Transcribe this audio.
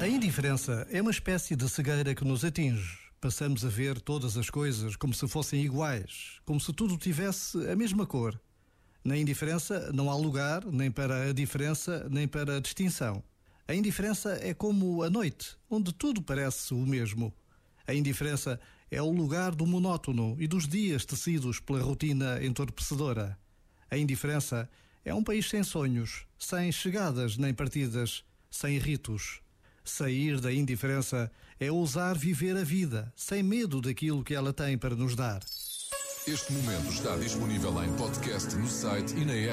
A indiferença é uma espécie de cegueira que nos atinge. Passamos a ver todas as coisas como se fossem iguais, como se tudo tivesse a mesma cor. Na indiferença não há lugar nem para a diferença nem para a distinção. A indiferença é como a noite, onde tudo parece o mesmo. A indiferença é o lugar do monótono e dos dias tecidos pela rotina entorpecedora. A indiferença é um país sem sonhos, sem chegadas nem partidas, sem ritos. Sair da indiferença é ousar viver a vida, sem medo daquilo que ela tem para nos dar. Este momento está disponível em podcast no site e na app.